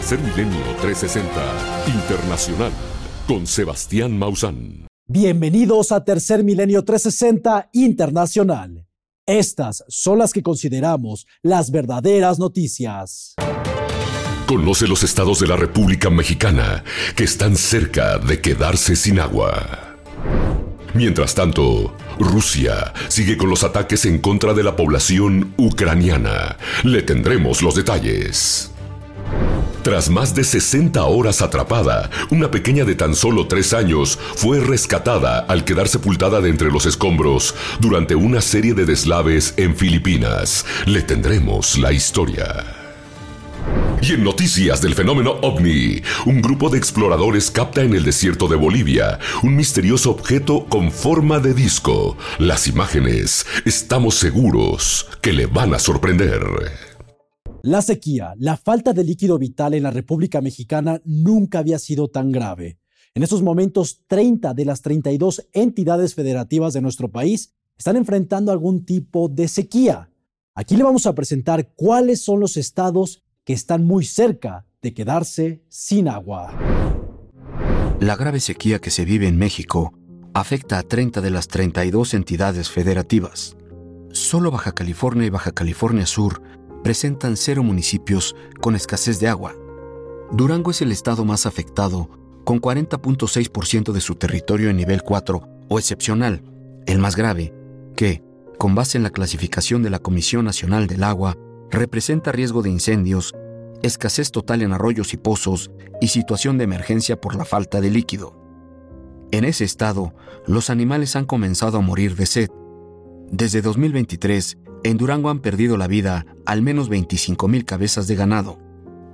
Tercer Milenio 360 Internacional con Sebastián Mausán. Bienvenidos a Tercer Milenio 360 Internacional. Estas son las que consideramos las verdaderas noticias. Conoce los estados de la República Mexicana que están cerca de quedarse sin agua. Mientras tanto, Rusia sigue con los ataques en contra de la población ucraniana. Le tendremos los detalles. Tras más de 60 horas atrapada, una pequeña de tan solo 3 años fue rescatada al quedar sepultada de entre los escombros durante una serie de deslaves en Filipinas. Le tendremos la historia. Y en noticias del fenómeno ovni, un grupo de exploradores capta en el desierto de Bolivia un misterioso objeto con forma de disco. Las imágenes, estamos seguros que le van a sorprender. La sequía, la falta de líquido vital en la República Mexicana nunca había sido tan grave. En estos momentos, 30 de las 32 entidades federativas de nuestro país están enfrentando algún tipo de sequía. Aquí le vamos a presentar cuáles son los estados que están muy cerca de quedarse sin agua. La grave sequía que se vive en México afecta a 30 de las 32 entidades federativas. Solo Baja California y Baja California Sur presentan cero municipios con escasez de agua. Durango es el estado más afectado, con 40.6% de su territorio en nivel 4 o excepcional, el más grave, que, con base en la clasificación de la Comisión Nacional del Agua, representa riesgo de incendios, escasez total en arroyos y pozos y situación de emergencia por la falta de líquido. En ese estado, los animales han comenzado a morir de sed. Desde 2023, en Durango han perdido la vida al menos 25.000 cabezas de ganado.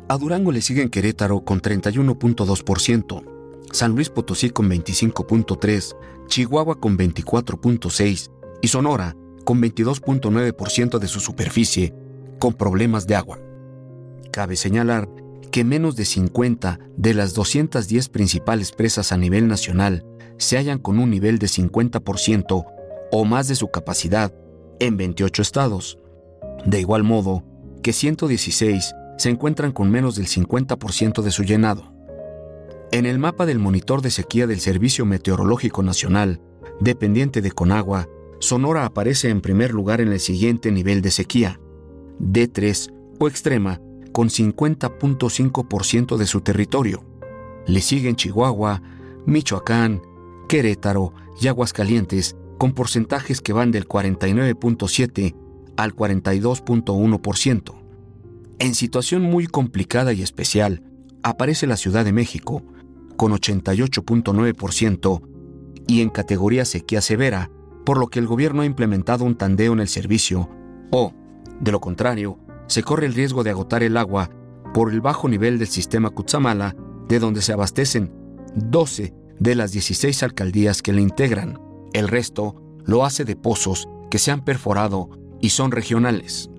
A Durango le siguen Querétaro con 31.2%, San Luis Potosí con 25.3%, Chihuahua con 24.6% y Sonora con 22.9% de su superficie con problemas de agua. Cabe señalar que menos de 50 de las 210 principales presas a nivel nacional se hallan con un nivel de 50% o más de su capacidad en 28 estados. De igual modo, que 116 se encuentran con menos del 50% de su llenado. En el mapa del monitor de sequía del Servicio Meteorológico Nacional, dependiente de Conagua, Sonora aparece en primer lugar en el siguiente nivel de sequía, D3 o extrema, con 50.5% de su territorio. Le siguen Chihuahua, Michoacán, Querétaro y Aguascalientes con porcentajes que van del 49.7 al 42.1%. En situación muy complicada y especial, aparece la Ciudad de México, con 88.9%, y en categoría sequía severa, por lo que el gobierno ha implementado un tandeo en el servicio, o, de lo contrario, se corre el riesgo de agotar el agua por el bajo nivel del sistema Cutzamala, de donde se abastecen 12 de las 16 alcaldías que le integran. El resto lo hace de pozos que se han perforado y son regionales.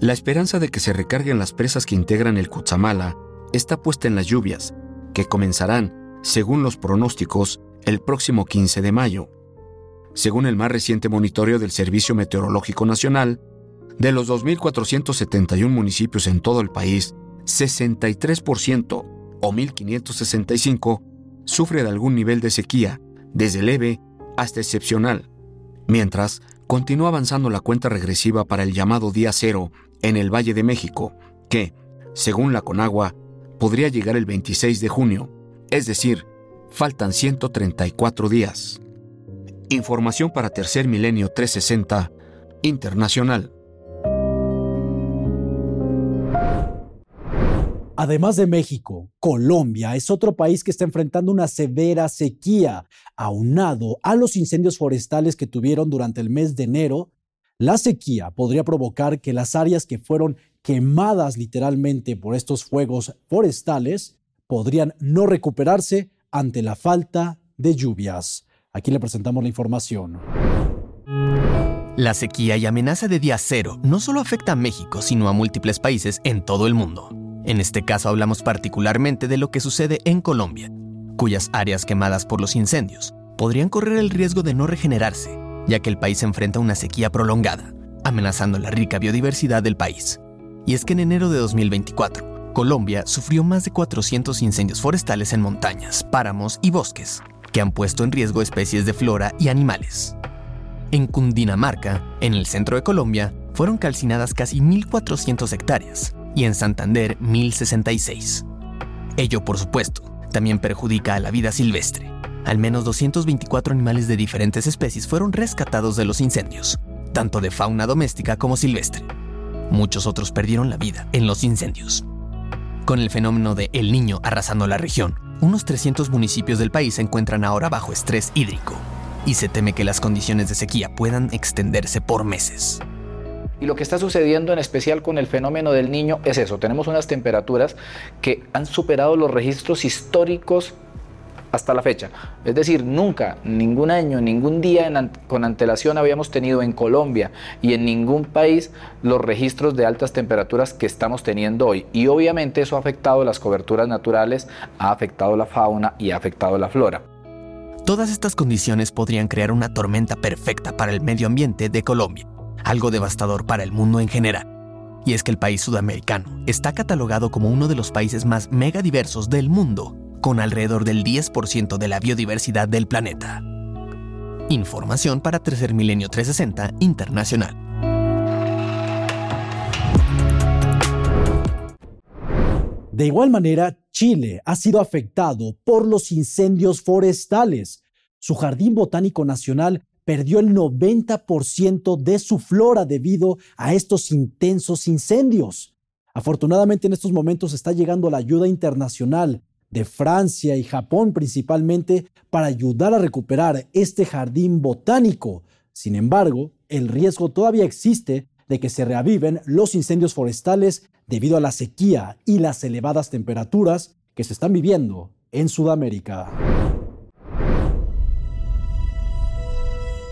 La esperanza de que se recarguen las presas que integran el Cutzamala está puesta en las lluvias, que comenzarán, según los pronósticos, el próximo 15 de mayo. Según el más reciente monitoreo del Servicio Meteorológico Nacional, de los 2.471 municipios en todo el país, 63% o 1.565 sufre de algún nivel de sequía, desde leve hasta excepcional, mientras continúa avanzando la cuenta regresiva para el llamado día cero en el Valle de México, que, según la Conagua, podría llegar el 26 de junio, es decir, faltan 134 días. Información para Tercer Milenio 360 Internacional. Además de México, Colombia es otro país que está enfrentando una severa sequía, aunado a los incendios forestales que tuvieron durante el mes de enero. La sequía podría provocar que las áreas que fueron quemadas literalmente por estos fuegos forestales podrían no recuperarse ante la falta de lluvias. Aquí le presentamos la información. La sequía y amenaza de día cero no solo afecta a México, sino a múltiples países en todo el mundo. En este caso hablamos particularmente de lo que sucede en Colombia, cuyas áreas quemadas por los incendios podrían correr el riesgo de no regenerarse, ya que el país enfrenta una sequía prolongada, amenazando la rica biodiversidad del país. Y es que en enero de 2024, Colombia sufrió más de 400 incendios forestales en montañas, páramos y bosques, que han puesto en riesgo especies de flora y animales. En Cundinamarca, en el centro de Colombia, fueron calcinadas casi 1.400 hectáreas y en Santander 1.066. Ello, por supuesto, también perjudica a la vida silvestre. Al menos 224 animales de diferentes especies fueron rescatados de los incendios, tanto de fauna doméstica como silvestre. Muchos otros perdieron la vida en los incendios. Con el fenómeno de El Niño arrasando la región, unos 300 municipios del país se encuentran ahora bajo estrés hídrico y se teme que las condiciones de sequía puedan extenderse por meses. Y lo que está sucediendo en especial con el fenómeno del niño es eso, tenemos unas temperaturas que han superado los registros históricos hasta la fecha. Es decir, nunca, ningún año, ningún día con antelación habíamos tenido en Colombia y en ningún país los registros de altas temperaturas que estamos teniendo hoy. Y obviamente eso ha afectado las coberturas naturales, ha afectado la fauna y ha afectado la flora. Todas estas condiciones podrían crear una tormenta perfecta para el medio ambiente de Colombia, algo devastador para el mundo en general. Y es que el país sudamericano está catalogado como uno de los países más megadiversos del mundo, con alrededor del 10% de la biodiversidad del planeta. Información para Tercer Milenio 360 Internacional. De igual manera, Chile ha sido afectado por los incendios forestales. Su jardín botánico nacional perdió el 90% de su flora debido a estos intensos incendios. Afortunadamente en estos momentos está llegando la ayuda internacional de Francia y Japón principalmente para ayudar a recuperar este jardín botánico. Sin embargo, el riesgo todavía existe de que se reaviven los incendios forestales debido a la sequía y las elevadas temperaturas que se están viviendo en Sudamérica.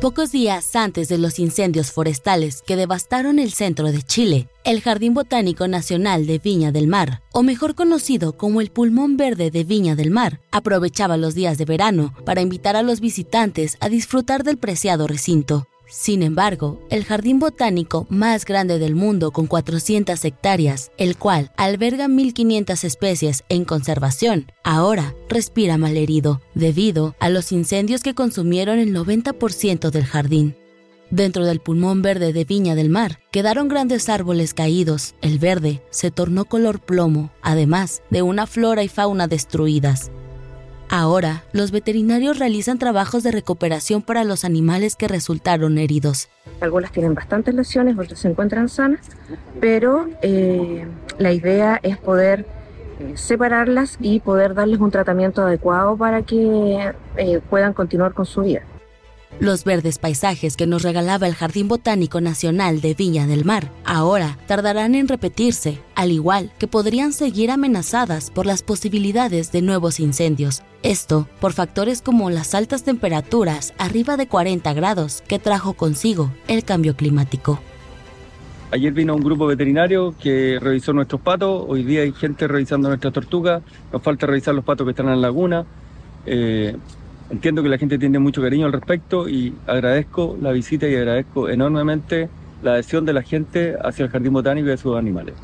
Pocos días antes de los incendios forestales que devastaron el centro de Chile, el Jardín Botánico Nacional de Viña del Mar, o mejor conocido como el Pulmón Verde de Viña del Mar, aprovechaba los días de verano para invitar a los visitantes a disfrutar del preciado recinto. Sin embargo, el jardín botánico más grande del mundo con 400 hectáreas, el cual alberga 1.500 especies en conservación, ahora respira malherido debido a los incendios que consumieron el 90% del jardín. Dentro del pulmón verde de Viña del Mar quedaron grandes árboles caídos, el verde se tornó color plomo, además de una flora y fauna destruidas. Ahora, los veterinarios realizan trabajos de recuperación para los animales que resultaron heridos. Algunas tienen bastantes lesiones, otras se encuentran sanas, pero eh, la idea es poder eh, separarlas y poder darles un tratamiento adecuado para que eh, puedan continuar con su vida. Los verdes paisajes que nos regalaba el Jardín Botánico Nacional de Viña del Mar ahora tardarán en repetirse, al igual que podrían seguir amenazadas por las posibilidades de nuevos incendios. Esto por factores como las altas temperaturas arriba de 40 grados que trajo consigo el cambio climático. Ayer vino un grupo veterinario que revisó nuestros patos, hoy día hay gente revisando nuestras tortugas, nos falta revisar los patos que están en la laguna. Eh, Entiendo que la gente tiene mucho cariño al respecto y agradezco la visita y agradezco enormemente la adhesión de la gente hacia el jardín botánico y de sus animales.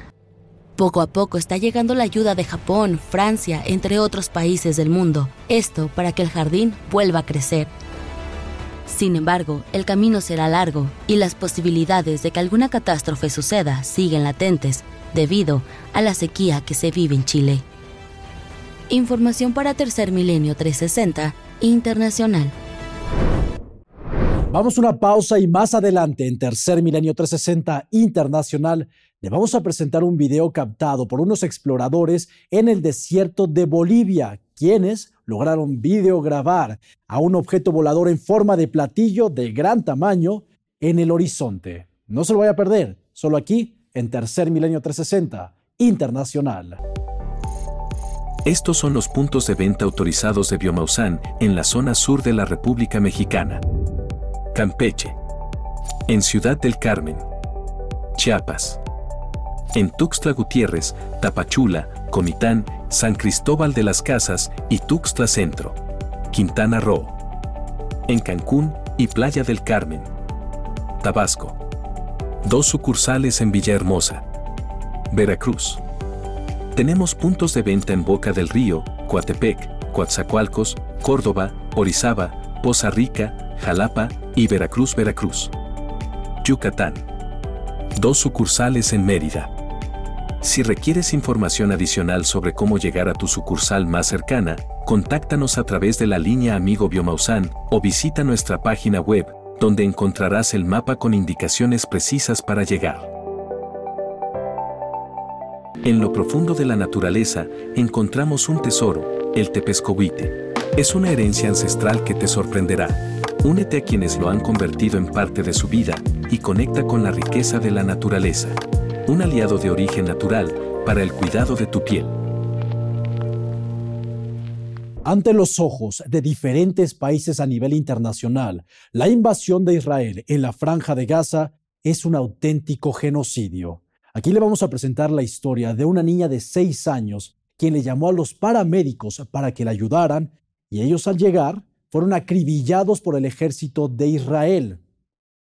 Poco a poco está llegando la ayuda de Japón, Francia, entre otros países del mundo. Esto para que el jardín vuelva a crecer. Sin embargo, el camino será largo y las posibilidades de que alguna catástrofe suceda siguen latentes debido a la sequía que se vive en Chile. Información para Tercer Milenio 360 internacional. Vamos a una pausa y más adelante en Tercer Milenio 360 Internacional le vamos a presentar un video captado por unos exploradores en el desierto de Bolivia, quienes lograron videograbar a un objeto volador en forma de platillo de gran tamaño en el horizonte. No se lo vaya a perder, solo aquí en Tercer Milenio 360 Internacional. Estos son los puntos de venta autorizados de Biomausan en la zona sur de la República Mexicana. Campeche. En Ciudad del Carmen. Chiapas. En Tuxtla Gutiérrez, Tapachula, Comitán, San Cristóbal de las Casas y Tuxtla Centro. Quintana Roo. En Cancún y Playa del Carmen. Tabasco. Dos sucursales en Villahermosa. Veracruz. Tenemos puntos de venta en Boca del Río, Coatepec, Coatzacoalcos, Córdoba, Orizaba, Poza Rica, Jalapa y Veracruz, Veracruz. Yucatán. Dos sucursales en Mérida. Si requieres información adicional sobre cómo llegar a tu sucursal más cercana, contáctanos a través de la línea Amigo Biomausan o visita nuestra página web, donde encontrarás el mapa con indicaciones precisas para llegar. En lo profundo de la naturaleza encontramos un tesoro, el tepescohuite. Es una herencia ancestral que te sorprenderá. Únete a quienes lo han convertido en parte de su vida y conecta con la riqueza de la naturaleza un aliado de origen natural para el cuidado de tu piel. Ante los ojos de diferentes países a nivel internacional, la invasión de Israel en la franja de Gaza es un auténtico genocidio. Aquí le vamos a presentar la historia de una niña de seis años quien le llamó a los paramédicos para que la ayudaran y ellos al llegar fueron acribillados por el ejército de Israel.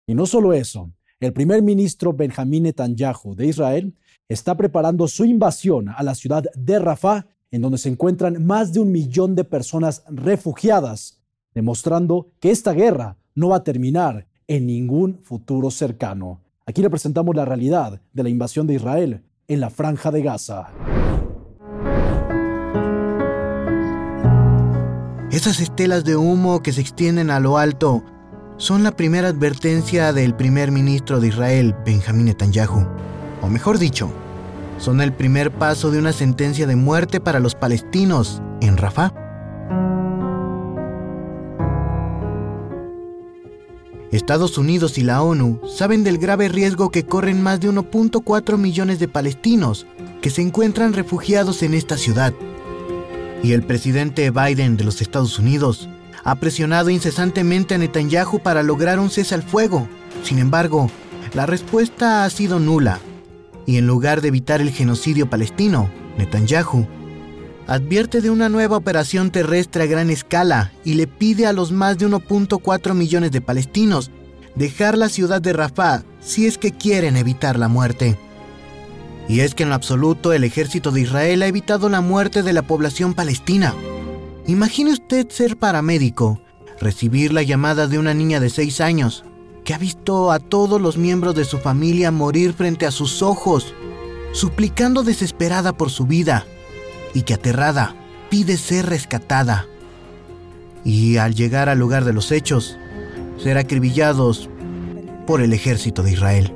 Y no solo eso, el primer ministro Benjamín Netanyahu de Israel está preparando su invasión a la ciudad de Rafah, en donde se encuentran más de un millón de personas refugiadas, demostrando que esta guerra no va a terminar en ningún futuro cercano. Aquí le presentamos la realidad de la invasión de Israel en la franja de Gaza. Esas estelas de humo que se extienden a lo alto son la primera advertencia del primer ministro de Israel, Benjamín Netanyahu. O mejor dicho, son el primer paso de una sentencia de muerte para los palestinos en Rafah. Estados Unidos y la ONU saben del grave riesgo que corren más de 1.4 millones de palestinos que se encuentran refugiados en esta ciudad. Y el presidente Biden de los Estados Unidos ha presionado incesantemente a Netanyahu para lograr un cese al fuego. Sin embargo, la respuesta ha sido nula. Y en lugar de evitar el genocidio palestino, Netanyahu advierte de una nueva operación terrestre a gran escala y le pide a los más de 1.4 millones de palestinos dejar la ciudad de Rafah si es que quieren evitar la muerte. Y es que en lo absoluto el ejército de Israel ha evitado la muerte de la población palestina. Imagine usted ser paramédico, recibir la llamada de una niña de 6 años que ha visto a todos los miembros de su familia morir frente a sus ojos, suplicando desesperada por su vida y que aterrada pide ser rescatada. Y al llegar al lugar de los hechos, ser acribillados por el ejército de Israel.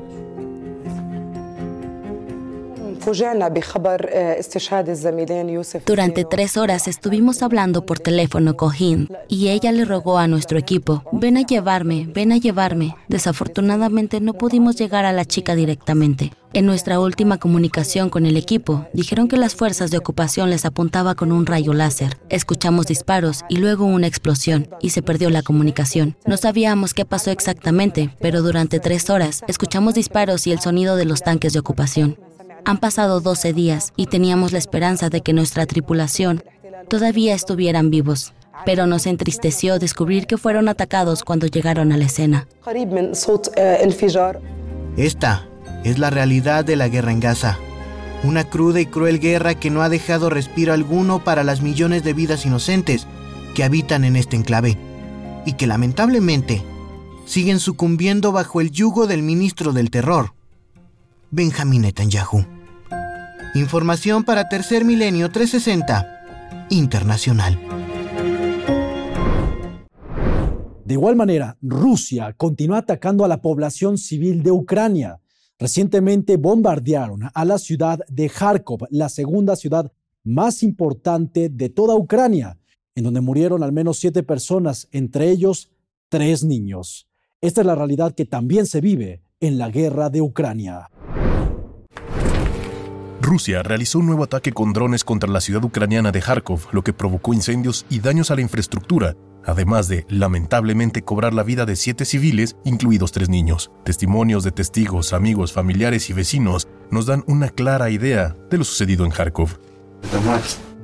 Durante tres horas estuvimos hablando por teléfono con Hind y ella le rogó a nuestro equipo, ven a llevarme, ven a llevarme. Desafortunadamente no pudimos llegar a la chica directamente. En nuestra última comunicación con el equipo, dijeron que las fuerzas de ocupación les apuntaba con un rayo láser. Escuchamos disparos y luego una explosión y se perdió la comunicación. No sabíamos qué pasó exactamente, pero durante tres horas escuchamos disparos y el sonido de los tanques de ocupación. Han pasado 12 días y teníamos la esperanza de que nuestra tripulación todavía estuvieran vivos, pero nos entristeció descubrir que fueron atacados cuando llegaron a la escena. Esta es la realidad de la guerra en Gaza. Una cruda y cruel guerra que no ha dejado respiro alguno para las millones de vidas inocentes que habitan en este enclave y que lamentablemente siguen sucumbiendo bajo el yugo del ministro del terror, Benjamín Netanyahu. Información para Tercer Milenio 360 Internacional. De igual manera, Rusia continúa atacando a la población civil de Ucrania. Recientemente bombardearon a la ciudad de Kharkov, la segunda ciudad más importante de toda Ucrania, en donde murieron al menos siete personas, entre ellos tres niños. Esta es la realidad que también se vive en la guerra de Ucrania. Rusia realizó un nuevo ataque con drones contra la ciudad ucraniana de Kharkov, lo que provocó incendios y daños a la infraestructura, además de, lamentablemente, cobrar la vida de siete civiles, incluidos tres niños. Testimonios de testigos, amigos, familiares y vecinos nos dan una clara idea de lo sucedido en Kharkov.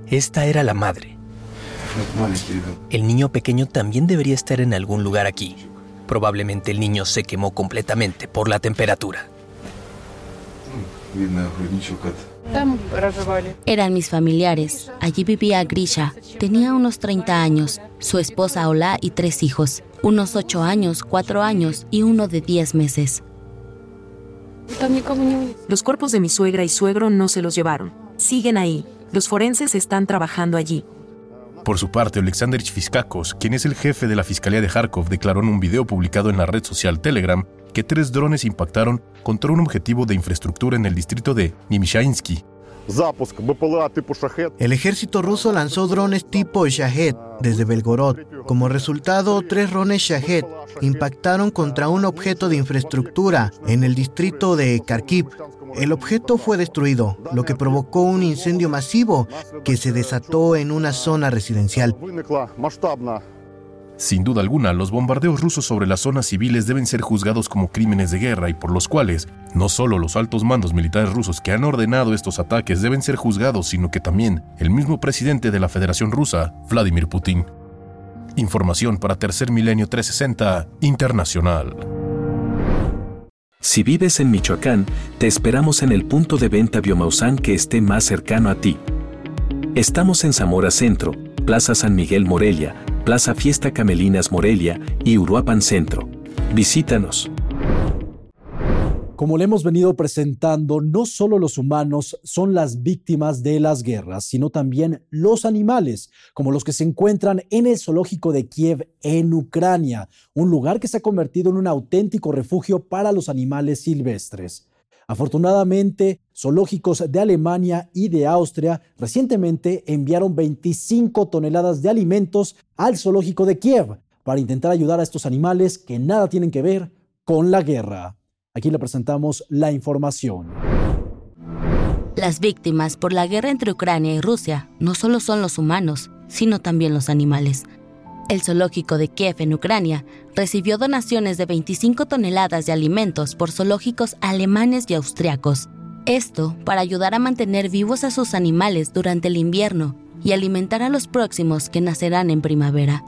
Esta era la madre. El niño pequeño también debería estar en algún lugar aquí. Probablemente el niño se quemó completamente por la temperatura. Eran mis familiares. Allí vivía Grisha. Tenía unos 30 años, su esposa Ola y tres hijos, unos 8 años, 4 años y uno de 10 meses. Los cuerpos de mi suegra y suegro no se los llevaron. Siguen ahí. Los forenses están trabajando allí. Por su parte, Alexander Fiskakos, quien es el jefe de la Fiscalía de Kharkov, declaró en un video publicado en la red social Telegram que tres drones impactaron contra un objetivo de infraestructura en el distrito de Nimishainsky. El ejército ruso lanzó drones tipo Shahed desde Belgorod. Como resultado, tres drones Shahed impactaron contra un objeto de infraestructura en el distrito de Kharkiv. El objeto fue destruido, lo que provocó un incendio masivo que se desató en una zona residencial. Sin duda alguna, los bombardeos rusos sobre las zonas civiles deben ser juzgados como crímenes de guerra y por los cuales no solo los altos mandos militares rusos que han ordenado estos ataques deben ser juzgados, sino que también el mismo presidente de la Federación Rusa, Vladimir Putin. Información para Tercer Milenio 360 Internacional. Si vives en Michoacán, te esperamos en el punto de venta Biomausan que esté más cercano a ti. Estamos en Zamora Centro, Plaza San Miguel Morelia, Plaza Fiesta Camelinas Morelia y Uruapan Centro. Visítanos. Como le hemos venido presentando, no solo los humanos son las víctimas de las guerras, sino también los animales, como los que se encuentran en el zoológico de Kiev en Ucrania, un lugar que se ha convertido en un auténtico refugio para los animales silvestres. Afortunadamente, zoológicos de Alemania y de Austria recientemente enviaron 25 toneladas de alimentos al zoológico de Kiev para intentar ayudar a estos animales que nada tienen que ver con la guerra. Aquí le presentamos la información. Las víctimas por la guerra entre Ucrania y Rusia no solo son los humanos, sino también los animales. El zoológico de Kiev en Ucrania recibió donaciones de 25 toneladas de alimentos por zoológicos alemanes y austriacos. Esto para ayudar a mantener vivos a sus animales durante el invierno y alimentar a los próximos que nacerán en primavera.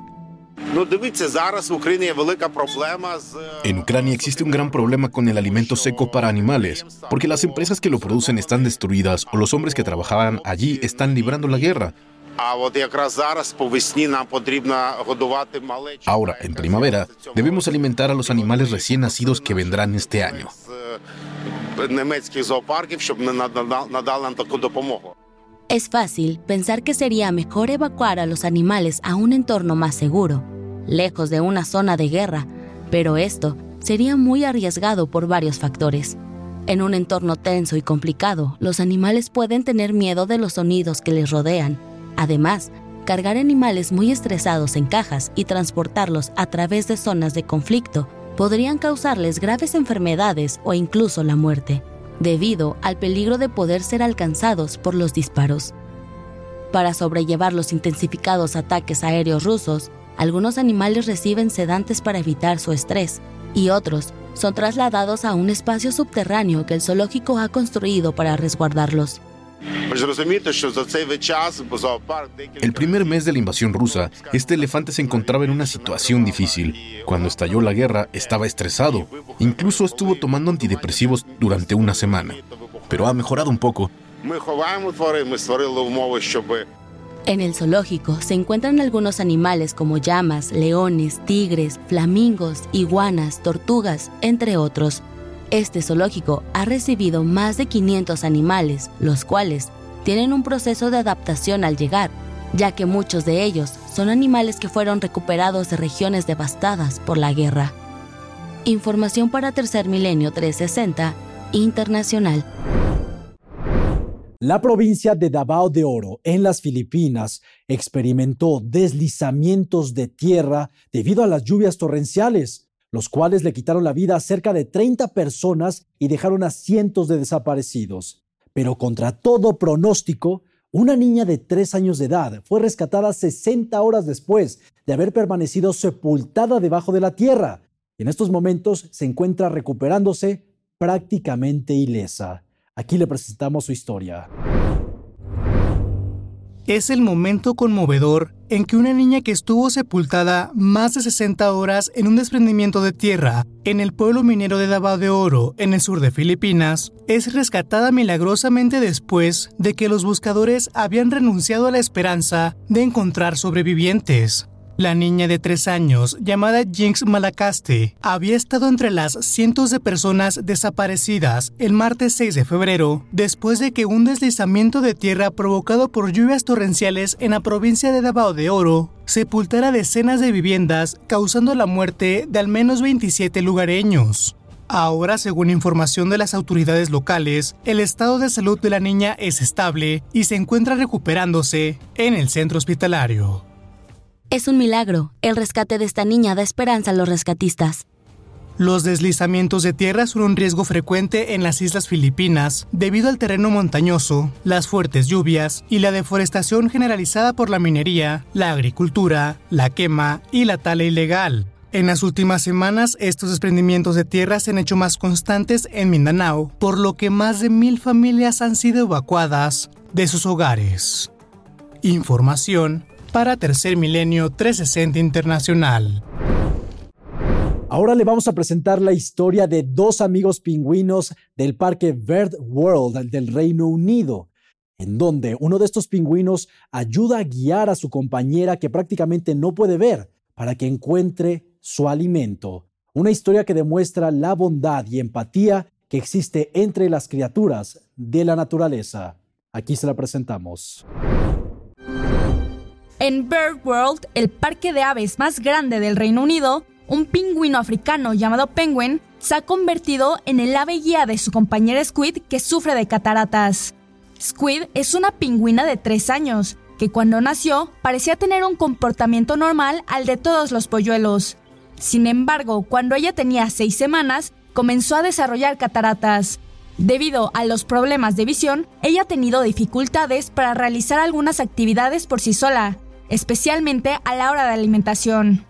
En Ucrania existe un gran problema con el alimento seco para animales, porque las empresas que lo producen están destruidas o los hombres que trabajaban allí están librando la guerra. Ahora, en primavera, debemos alimentar a los animales recién nacidos que vendrán este año. Es fácil pensar que sería mejor evacuar a los animales a un entorno más seguro, lejos de una zona de guerra, pero esto sería muy arriesgado por varios factores. En un entorno tenso y complicado, los animales pueden tener miedo de los sonidos que les rodean. Además, cargar animales muy estresados en cajas y transportarlos a través de zonas de conflicto podrían causarles graves enfermedades o incluso la muerte, debido al peligro de poder ser alcanzados por los disparos. Para sobrellevar los intensificados ataques aéreos rusos, algunos animales reciben sedantes para evitar su estrés y otros son trasladados a un espacio subterráneo que el zoológico ha construido para resguardarlos. El primer mes de la invasión rusa, este elefante se encontraba en una situación difícil. Cuando estalló la guerra, estaba estresado. Incluso estuvo tomando antidepresivos durante una semana. Pero ha mejorado un poco. En el zoológico se encuentran algunos animales como llamas, leones, tigres, flamingos, iguanas, tortugas, entre otros. Este zoológico ha recibido más de 500 animales, los cuales tienen un proceso de adaptación al llegar, ya que muchos de ellos son animales que fueron recuperados de regiones devastadas por la guerra. Información para Tercer Milenio 360 Internacional. La provincia de Davao de Oro, en las Filipinas, experimentó deslizamientos de tierra debido a las lluvias torrenciales, los cuales le quitaron la vida a cerca de 30 personas y dejaron a cientos de desaparecidos. Pero contra todo pronóstico, una niña de 3 años de edad fue rescatada 60 horas después de haber permanecido sepultada debajo de la tierra y en estos momentos se encuentra recuperándose prácticamente ilesa. Aquí le presentamos su historia. Es el momento conmovedor en que una niña que estuvo sepultada más de 60 horas en un desprendimiento de tierra en el pueblo minero de Davao de Oro, en el sur de Filipinas, es rescatada milagrosamente después de que los buscadores habían renunciado a la esperanza de encontrar sobrevivientes. La niña de tres años, llamada Jinx Malacaste, había estado entre las cientos de personas desaparecidas el martes 6 de febrero, después de que un deslizamiento de tierra provocado por lluvias torrenciales en la provincia de Davao de Oro sepultara decenas de viviendas, causando la muerte de al menos 27 lugareños. Ahora, según información de las autoridades locales, el estado de salud de la niña es estable y se encuentra recuperándose en el centro hospitalario. Es un milagro. El rescate de esta niña da esperanza a los rescatistas. Los deslizamientos de tierra son un riesgo frecuente en las islas Filipinas debido al terreno montañoso, las fuertes lluvias y la deforestación generalizada por la minería, la agricultura, la quema y la tala ilegal. En las últimas semanas, estos desprendimientos de tierra se han hecho más constantes en Mindanao, por lo que más de mil familias han sido evacuadas de sus hogares. Información para Tercer Milenio 360 Internacional. Ahora le vamos a presentar la historia de dos amigos pingüinos del Parque Bird World del Reino Unido, en donde uno de estos pingüinos ayuda a guiar a su compañera que prácticamente no puede ver para que encuentre su alimento. Una historia que demuestra la bondad y empatía que existe entre las criaturas de la naturaleza. Aquí se la presentamos. En Bird World, el parque de aves más grande del Reino Unido, un pingüino africano llamado Penguin se ha convertido en el ave guía de su compañera Squid que sufre de cataratas. Squid es una pingüina de 3 años, que cuando nació parecía tener un comportamiento normal al de todos los polluelos. Sin embargo, cuando ella tenía 6 semanas, comenzó a desarrollar cataratas. Debido a los problemas de visión, ella ha tenido dificultades para realizar algunas actividades por sí sola, especialmente a la hora de alimentación.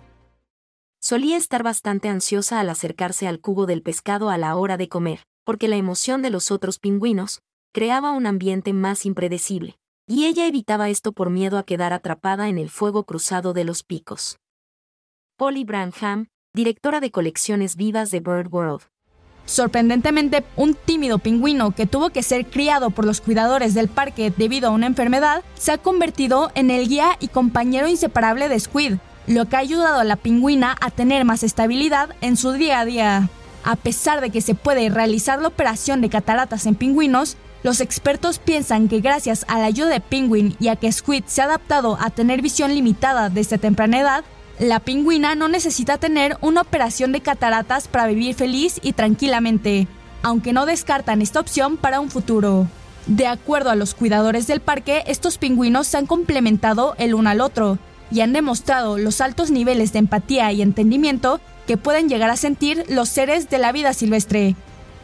Solía estar bastante ansiosa al acercarse al cubo del pescado a la hora de comer, porque la emoción de los otros pingüinos creaba un ambiente más impredecible, y ella evitaba esto por miedo a quedar atrapada en el fuego cruzado de los picos. Polly Branham, directora de colecciones vivas de Bird World, Sorprendentemente, un tímido pingüino que tuvo que ser criado por los cuidadores del parque debido a una enfermedad, se ha convertido en el guía y compañero inseparable de Squid, lo que ha ayudado a la pingüina a tener más estabilidad en su día a día. A pesar de que se puede realizar la operación de cataratas en pingüinos, los expertos piensan que gracias a la ayuda de Penguin y a que Squid se ha adaptado a tener visión limitada desde temprana edad, la pingüina no necesita tener una operación de cataratas para vivir feliz y tranquilamente, aunque no descartan esta opción para un futuro. De acuerdo a los cuidadores del parque, estos pingüinos se han complementado el uno al otro y han demostrado los altos niveles de empatía y entendimiento que pueden llegar a sentir los seres de la vida silvestre.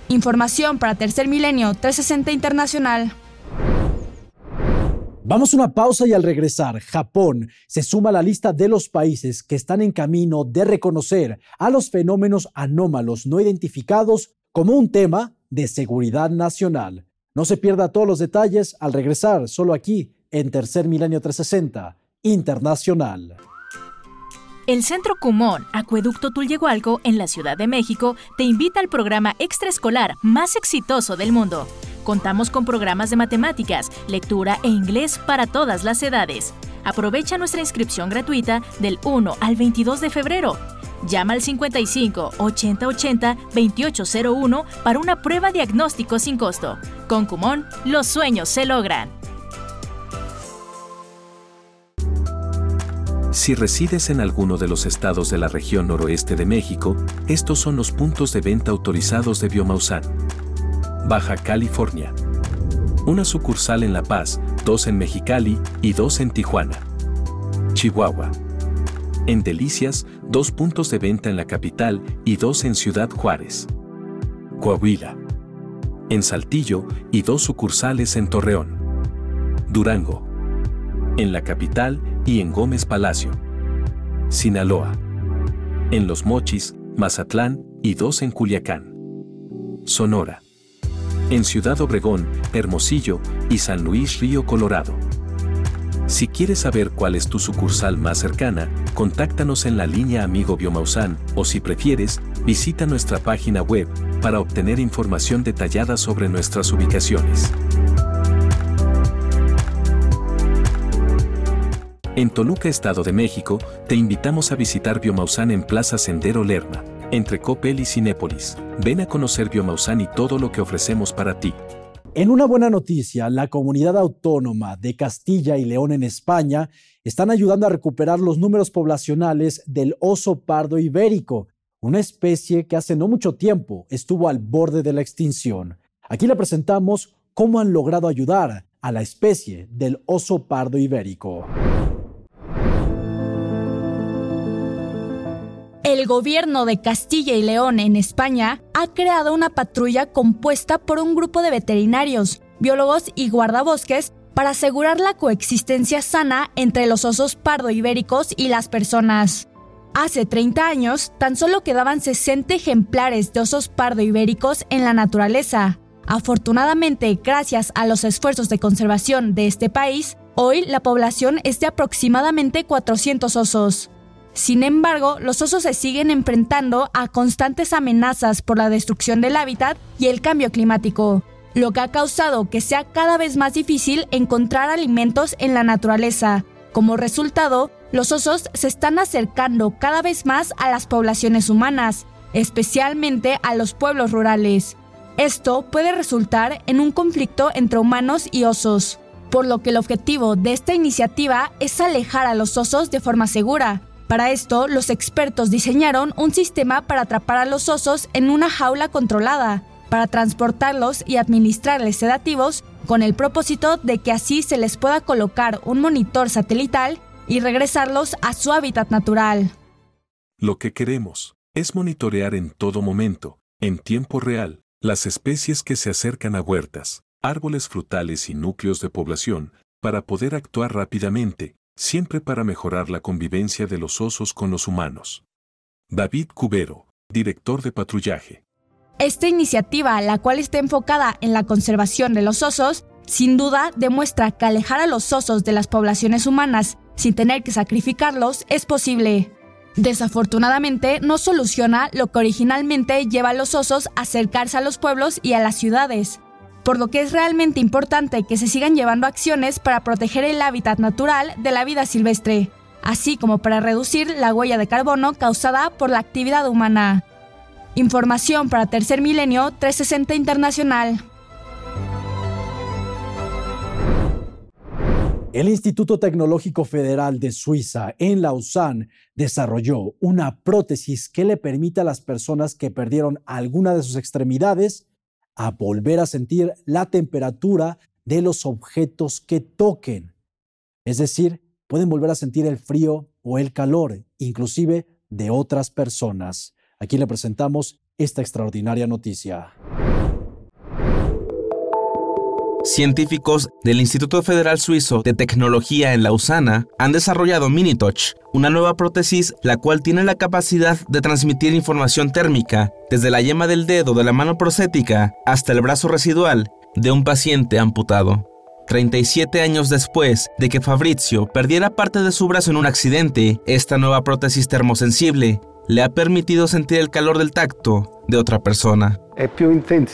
Información para Tercer Milenio 360 Internacional. Vamos a una pausa y al regresar, Japón se suma a la lista de los países que están en camino de reconocer a los fenómenos anómalos no identificados como un tema de seguridad nacional. No se pierda todos los detalles al regresar, solo aquí en Tercer Milenio 360 Internacional. El Centro Cumón, Acueducto Tulyehualco, en la Ciudad de México, te invita al programa extraescolar más exitoso del mundo. Contamos con programas de matemáticas, lectura e inglés para todas las edades. Aprovecha nuestra inscripción gratuita del 1 al 22 de febrero. Llama al 55 80 80 2801 para una prueba diagnóstico sin costo. Con Cumón, los sueños se logran. Si resides en alguno de los estados de la región noroeste de México, estos son los puntos de venta autorizados de Biomausan. Baja California. Una sucursal en La Paz, dos en Mexicali y dos en Tijuana. Chihuahua. En Delicias, dos puntos de venta en la capital y dos en Ciudad Juárez. Coahuila. En Saltillo y dos sucursales en Torreón. Durango. En la capital y en Gómez Palacio. Sinaloa. En Los Mochis, Mazatlán y dos en Culiacán. Sonora. En Ciudad Obregón, Hermosillo y San Luis Río Colorado. Si quieres saber cuál es tu sucursal más cercana, contáctanos en la línea Amigo Biomausan o si prefieres, visita nuestra página web para obtener información detallada sobre nuestras ubicaciones. En Toluca, Estado de México, te invitamos a visitar Biomausan en Plaza Sendero Lerma, entre Copel y Cinépolis. Ven a conocer Biomausan y todo lo que ofrecemos para ti. En una buena noticia, la comunidad autónoma de Castilla y León en España están ayudando a recuperar los números poblacionales del oso pardo ibérico, una especie que hace no mucho tiempo estuvo al borde de la extinción. Aquí le presentamos cómo han logrado ayudar a la especie del oso pardo ibérico. El gobierno de Castilla y León en España ha creado una patrulla compuesta por un grupo de veterinarios, biólogos y guardabosques para asegurar la coexistencia sana entre los osos pardo ibéricos y las personas. Hace 30 años, tan solo quedaban 60 ejemplares de osos pardo ibéricos en la naturaleza. Afortunadamente, gracias a los esfuerzos de conservación de este país, hoy la población es de aproximadamente 400 osos. Sin embargo, los osos se siguen enfrentando a constantes amenazas por la destrucción del hábitat y el cambio climático, lo que ha causado que sea cada vez más difícil encontrar alimentos en la naturaleza. Como resultado, los osos se están acercando cada vez más a las poblaciones humanas, especialmente a los pueblos rurales. Esto puede resultar en un conflicto entre humanos y osos, por lo que el objetivo de esta iniciativa es alejar a los osos de forma segura, para esto, los expertos diseñaron un sistema para atrapar a los osos en una jaula controlada, para transportarlos y administrarles sedativos con el propósito de que así se les pueda colocar un monitor satelital y regresarlos a su hábitat natural. Lo que queremos es monitorear en todo momento, en tiempo real, las especies que se acercan a huertas, árboles frutales y núcleos de población, para poder actuar rápidamente, siempre para mejorar la convivencia de los osos con los humanos. David Cubero, director de patrullaje. Esta iniciativa, la cual está enfocada en la conservación de los osos, sin duda demuestra que alejar a los osos de las poblaciones humanas sin tener que sacrificarlos es posible. Desafortunadamente, no soluciona lo que originalmente lleva a los osos a acercarse a los pueblos y a las ciudades, por lo que es realmente importante que se sigan llevando acciones para proteger el hábitat natural de la vida silvestre, así como para reducir la huella de carbono causada por la actividad humana. Información para Tercer Milenio 360 Internacional. El Instituto Tecnológico Federal de Suiza en Lausanne desarrolló una prótesis que le permite a las personas que perdieron alguna de sus extremidades a volver a sentir la temperatura de los objetos que toquen. Es decir, pueden volver a sentir el frío o el calor, inclusive de otras personas. Aquí le presentamos esta extraordinaria noticia. Científicos del Instituto Federal Suizo de Tecnología en Lausana han desarrollado MiniTouch, una nueva prótesis la cual tiene la capacidad de transmitir información térmica desde la yema del dedo de la mano prostética hasta el brazo residual de un paciente amputado. 37 años después de que Fabrizio perdiera parte de su brazo en un accidente, esta nueva prótesis termosensible le ha permitido sentir el calor del tacto de otra persona.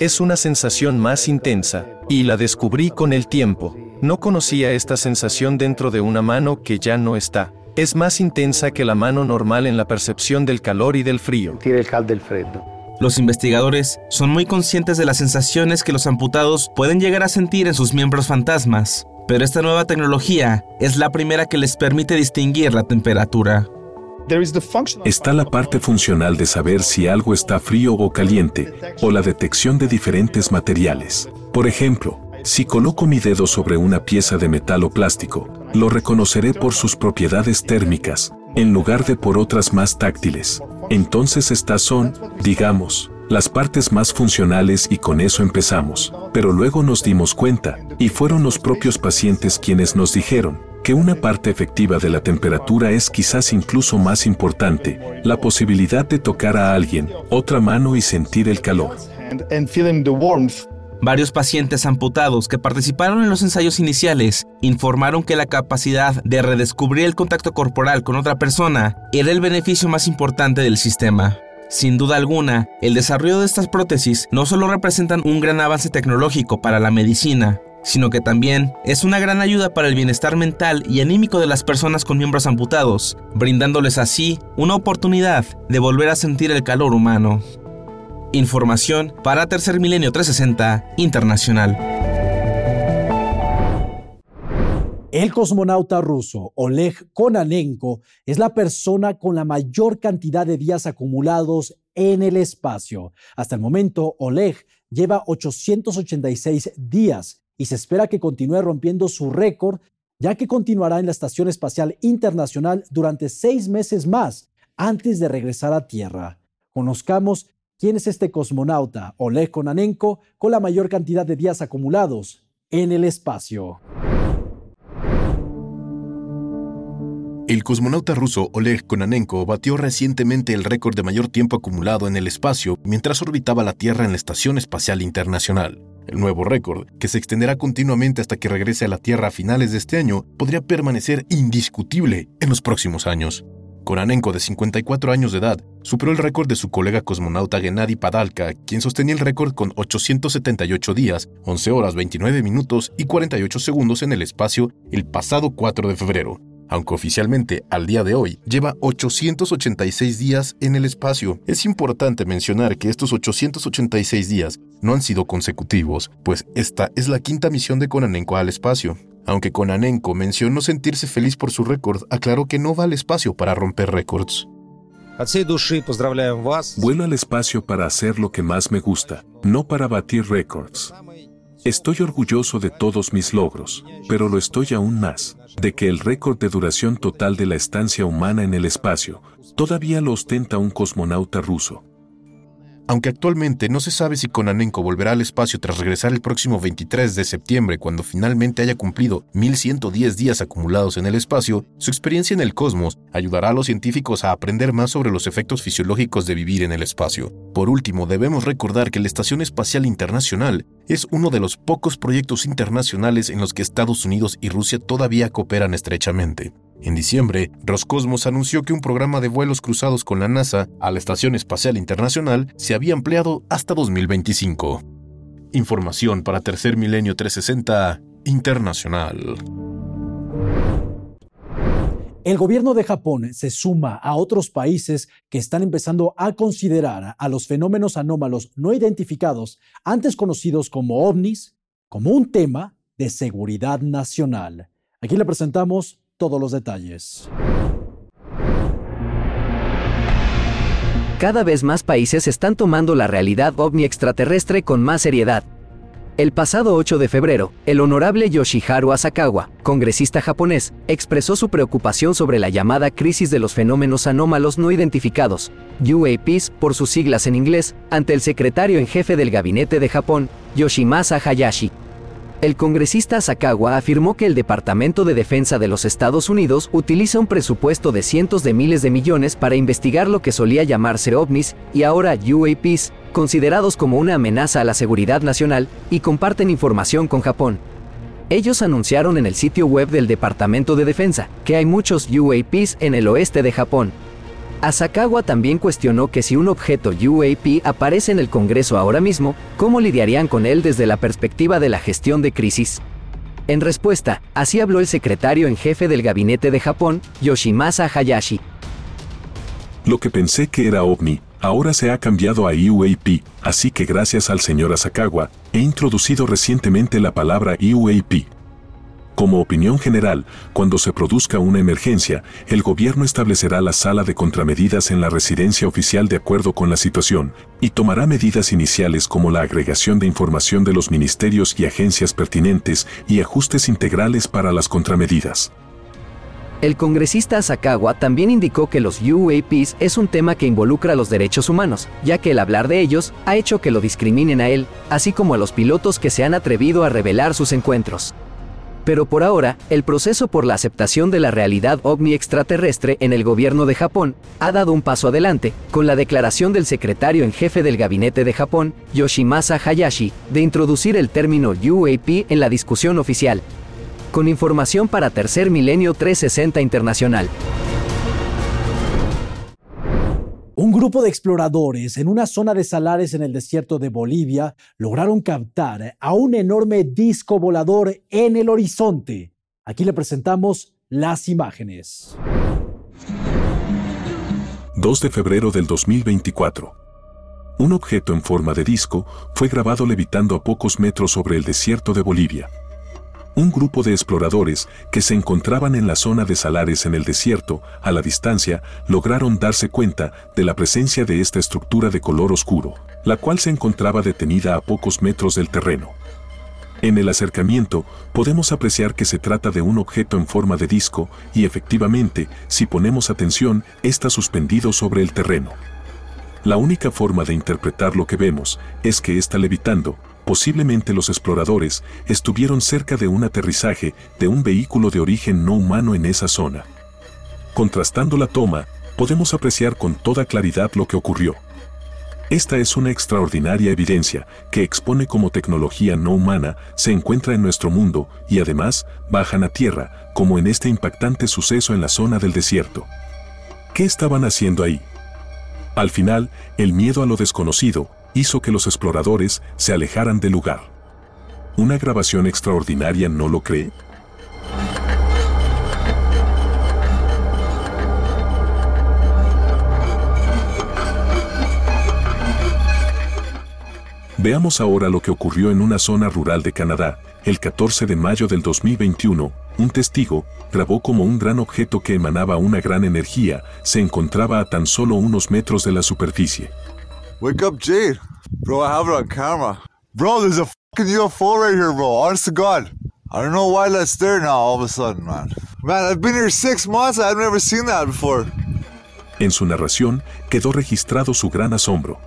Es una sensación más intensa, y la descubrí con el tiempo. No conocía esta sensación dentro de una mano que ya no está. Es más intensa que la mano normal en la percepción del calor y del frío. Los investigadores son muy conscientes de las sensaciones que los amputados pueden llegar a sentir en sus miembros fantasmas, pero esta nueva tecnología es la primera que les permite distinguir la temperatura. Está la parte funcional de saber si algo está frío o caliente, o la detección de diferentes materiales. Por ejemplo, si coloco mi dedo sobre una pieza de metal o plástico, lo reconoceré por sus propiedades térmicas, en lugar de por otras más táctiles. Entonces estas son, digamos, las partes más funcionales y con eso empezamos. Pero luego nos dimos cuenta, y fueron los propios pacientes quienes nos dijeron, que una parte efectiva de la temperatura es quizás incluso más importante, la posibilidad de tocar a alguien, otra mano y sentir el calor. Varios pacientes amputados que participaron en los ensayos iniciales informaron que la capacidad de redescubrir el contacto corporal con otra persona era el beneficio más importante del sistema. Sin duda alguna, el desarrollo de estas prótesis no solo representan un gran avance tecnológico para la medicina, sino que también es una gran ayuda para el bienestar mental y anímico de las personas con miembros amputados, brindándoles así una oportunidad de volver a sentir el calor humano. Información para Tercer Milenio 360 Internacional. El cosmonauta ruso Oleg Kononenko es la persona con la mayor cantidad de días acumulados en el espacio. Hasta el momento, Oleg lleva 886 días y se espera que continúe rompiendo su récord, ya que continuará en la Estación Espacial Internacional durante seis meses más antes de regresar a Tierra. Conozcamos ¿Quién es este cosmonauta, Oleg Kononenko, con la mayor cantidad de días acumulados en el espacio? El cosmonauta ruso Oleg Kononenko batió recientemente el récord de mayor tiempo acumulado en el espacio mientras orbitaba la Tierra en la Estación Espacial Internacional. El nuevo récord, que se extenderá continuamente hasta que regrese a la Tierra a finales de este año, podría permanecer indiscutible en los próximos años. Kononenko, de 54 años de edad, superó el récord de su colega cosmonauta Gennady Padalka, quien sostenía el récord con 878 días, 11 horas 29 minutos y 48 segundos en el espacio el pasado 4 de febrero, aunque oficialmente al día de hoy lleva 886 días en el espacio. Es importante mencionar que estos 886 días no han sido consecutivos, pues esta es la quinta misión de Kononenko al espacio. Aunque Konanenko mencionó sentirse feliz por su récord, aclaró que no va al espacio para romper récords. Vuelo al espacio para hacer lo que más me gusta, no para batir récords. Estoy orgulloso de todos mis logros, pero lo estoy aún más, de que el récord de duración total de la estancia humana en el espacio todavía lo ostenta un cosmonauta ruso. Aunque actualmente no se sabe si Kononenko volverá al espacio tras regresar el próximo 23 de septiembre cuando finalmente haya cumplido 1110 días acumulados en el espacio, su experiencia en el cosmos ayudará a los científicos a aprender más sobre los efectos fisiológicos de vivir en el espacio. Por último, debemos recordar que la Estación Espacial Internacional es uno de los pocos proyectos internacionales en los que Estados Unidos y Rusia todavía cooperan estrechamente. En diciembre, Roscosmos anunció que un programa de vuelos cruzados con la NASA a la Estación Espacial Internacional se había ampliado hasta 2025. Información para Tercer Milenio 360 Internacional. El gobierno de Japón se suma a otros países que están empezando a considerar a los fenómenos anómalos no identificados, antes conocidos como ovnis, como un tema de seguridad nacional. Aquí le presentamos todos los detalles. Cada vez más países están tomando la realidad ovni extraterrestre con más seriedad. El pasado 8 de febrero, el honorable Yoshiharu Asakawa, congresista japonés, expresó su preocupación sobre la llamada crisis de los fenómenos anómalos no identificados, UAPs por sus siglas en inglés, ante el secretario en jefe del gabinete de Japón, Yoshimasa Hayashi. El congresista Sakawa afirmó que el Departamento de Defensa de los Estados Unidos utiliza un presupuesto de cientos de miles de millones para investigar lo que solía llamarse ovnis y ahora UAPs, considerados como una amenaza a la seguridad nacional, y comparten información con Japón. Ellos anunciaron en el sitio web del Departamento de Defensa que hay muchos UAPs en el oeste de Japón, Asakawa también cuestionó que si un objeto UAP aparece en el Congreso ahora mismo, ¿cómo lidiarían con él desde la perspectiva de la gestión de crisis? En respuesta, así habló el secretario en jefe del gabinete de Japón, Yoshimasa Hayashi. Lo que pensé que era ovni, ahora se ha cambiado a UAP, así que gracias al señor Asakawa, he introducido recientemente la palabra UAP. Como opinión general, cuando se produzca una emergencia, el gobierno establecerá la sala de contramedidas en la residencia oficial de acuerdo con la situación, y tomará medidas iniciales como la agregación de información de los ministerios y agencias pertinentes y ajustes integrales para las contramedidas. El congresista Sakawa también indicó que los UAPs es un tema que involucra los derechos humanos, ya que el hablar de ellos ha hecho que lo discriminen a él, así como a los pilotos que se han atrevido a revelar sus encuentros. Pero por ahora, el proceso por la aceptación de la realidad ovni extraterrestre en el gobierno de Japón ha dado un paso adelante, con la declaración del secretario en jefe del gabinete de Japón, Yoshimasa Hayashi, de introducir el término UAP en la discusión oficial. Con información para Tercer Milenio 360 Internacional. Un grupo de exploradores en una zona de salares en el desierto de Bolivia lograron captar a un enorme disco volador en el horizonte. Aquí le presentamos las imágenes. 2 de febrero del 2024. Un objeto en forma de disco fue grabado levitando a pocos metros sobre el desierto de Bolivia un grupo de exploradores que se encontraban en la zona de salares en el desierto, a la distancia, lograron darse cuenta de la presencia de esta estructura de color oscuro, la cual se encontraba detenida a pocos metros del terreno. En el acercamiento, podemos apreciar que se trata de un objeto en forma de disco y efectivamente, si ponemos atención, está suspendido sobre el terreno. La única forma de interpretar lo que vemos es que está levitando, Posiblemente los exploradores estuvieron cerca de un aterrizaje de un vehículo de origen no humano en esa zona. Contrastando la toma, podemos apreciar con toda claridad lo que ocurrió. Esta es una extraordinaria evidencia que expone cómo tecnología no humana se encuentra en nuestro mundo y además bajan a tierra, como en este impactante suceso en la zona del desierto. ¿Qué estaban haciendo ahí? Al final, el miedo a lo desconocido hizo que los exploradores se alejaran del lugar. ¿Una grabación extraordinaria no lo cree? Veamos ahora lo que ocurrió en una zona rural de Canadá, el 14 de mayo del 2021, un testigo grabó como un gran objeto que emanaba una gran energía se encontraba a tan solo unos metros de la superficie. Wake up, Jade. Bro, I have it on camera. Bro, there's a fucking UFO right here, bro. Honest to God. I don't know why that's there now all of a sudden, man. Man, I've been here six months. I've never seen that before. En su narración quedó registrado su gran asombro.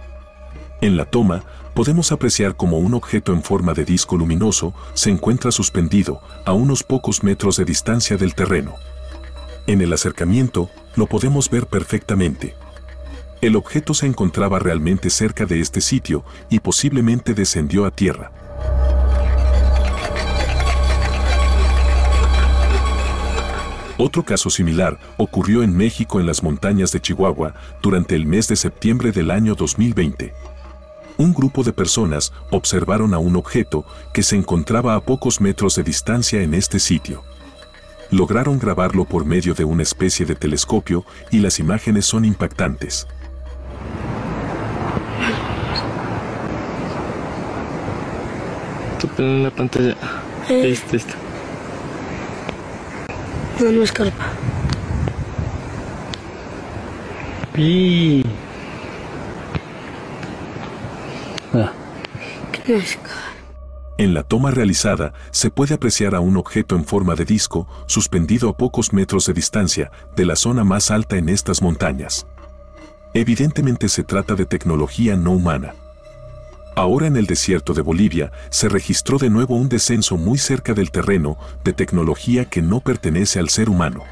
En la toma, podemos apreciar como un objeto en forma de disco luminoso se encuentra suspendido a unos pocos metros de distancia del terreno. En el acercamiento, lo podemos ver perfectamente. El objeto se encontraba realmente cerca de este sitio y posiblemente descendió a tierra. Otro caso similar ocurrió en México en las montañas de Chihuahua durante el mes de septiembre del año 2020. Un grupo de personas observaron a un objeto que se encontraba a pocos metros de distancia en este sitio. Lograron grabarlo por medio de una especie de telescopio y las imágenes son impactantes. en la pantalla. Eh. Listo, listo. No, no es carpa. Y... Ah. ¿Qué es En la toma realizada se puede apreciar a un objeto en forma de disco suspendido a pocos metros de distancia de la zona más alta en estas montañas. Evidentemente se trata de tecnología no humana. Ahora en el desierto de Bolivia se registró de nuevo un descenso muy cerca del terreno de tecnología que no pertenece al ser humano.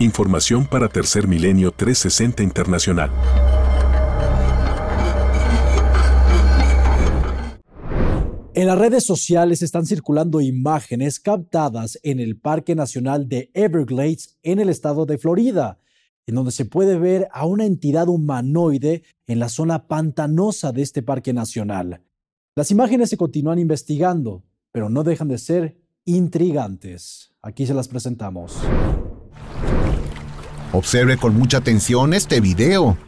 Información para Tercer Milenio 360 Internacional. En las redes sociales están circulando imágenes captadas en el Parque Nacional de Everglades en el estado de Florida en donde se puede ver a una entidad humanoide en la zona pantanosa de este parque nacional. Las imágenes se continúan investigando, pero no dejan de ser intrigantes. Aquí se las presentamos. Observe con mucha atención este video.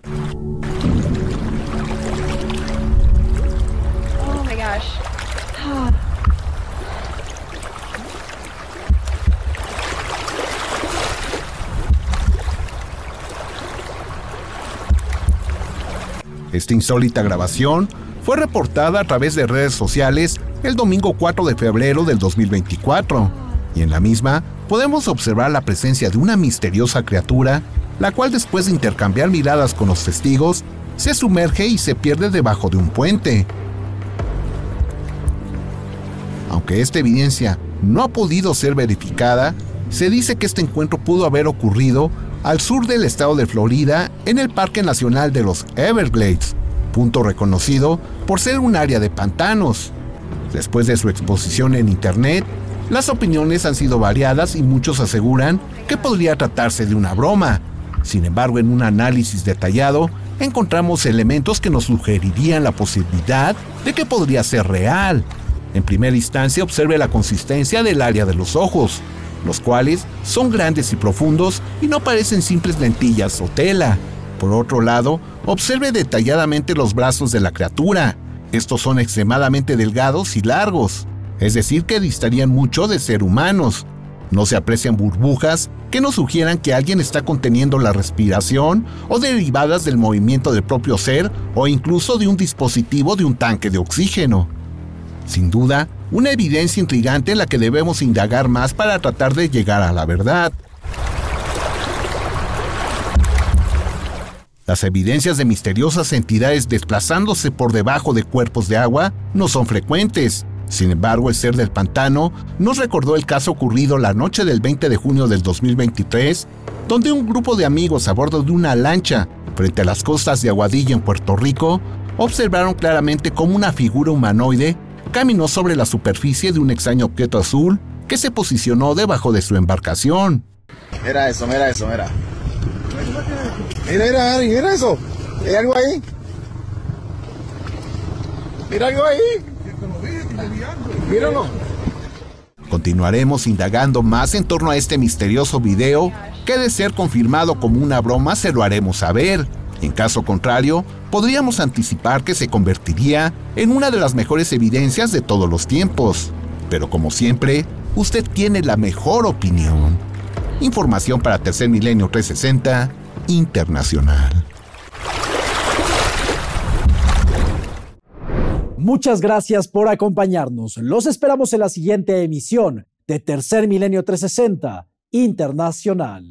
Esta insólita grabación fue reportada a través de redes sociales el domingo 4 de febrero del 2024, y en la misma podemos observar la presencia de una misteriosa criatura, la cual después de intercambiar miradas con los testigos, se sumerge y se pierde debajo de un puente. Aunque esta evidencia no ha podido ser verificada, se dice que este encuentro pudo haber ocurrido al sur del estado de Florida, en el Parque Nacional de los Everglades, punto reconocido por ser un área de pantanos. Después de su exposición en Internet, las opiniones han sido variadas y muchos aseguran que podría tratarse de una broma. Sin embargo, en un análisis detallado, encontramos elementos que nos sugerirían la posibilidad de que podría ser real. En primera instancia, observe la consistencia del área de los ojos, los cuales son grandes y profundos y no parecen simples lentillas o tela. Por otro lado, observe detalladamente los brazos de la criatura. Estos son extremadamente delgados y largos, es decir, que distarían mucho de ser humanos. No se aprecian burbujas que nos sugieran que alguien está conteniendo la respiración o derivadas del movimiento del propio ser o incluso de un dispositivo de un tanque de oxígeno. Sin duda, una evidencia intrigante en la que debemos indagar más para tratar de llegar a la verdad. Las evidencias de misteriosas entidades desplazándose por debajo de cuerpos de agua no son frecuentes. Sin embargo, el ser del pantano nos recordó el caso ocurrido la noche del 20 de junio del 2023, donde un grupo de amigos a bordo de una lancha frente a las costas de Aguadilla en Puerto Rico observaron claramente cómo una figura humanoide caminó sobre la superficie de un extraño objeto azul que se posicionó debajo de su embarcación. Mira eso, mira eso, mira. Mira, mira, mira eso. ¿Hay algo ahí? Mira algo ahí. Míralo. Continuaremos indagando más en torno a este misterioso video que de ser confirmado como una broma se lo haremos saber. En caso contrario, podríamos anticipar que se convertiría en una de las mejores evidencias de todos los tiempos. Pero como siempre, usted tiene la mejor opinión. Información para Tercer Milenio 360 Internacional. Muchas gracias por acompañarnos. Los esperamos en la siguiente emisión de Tercer Milenio 360 Internacional.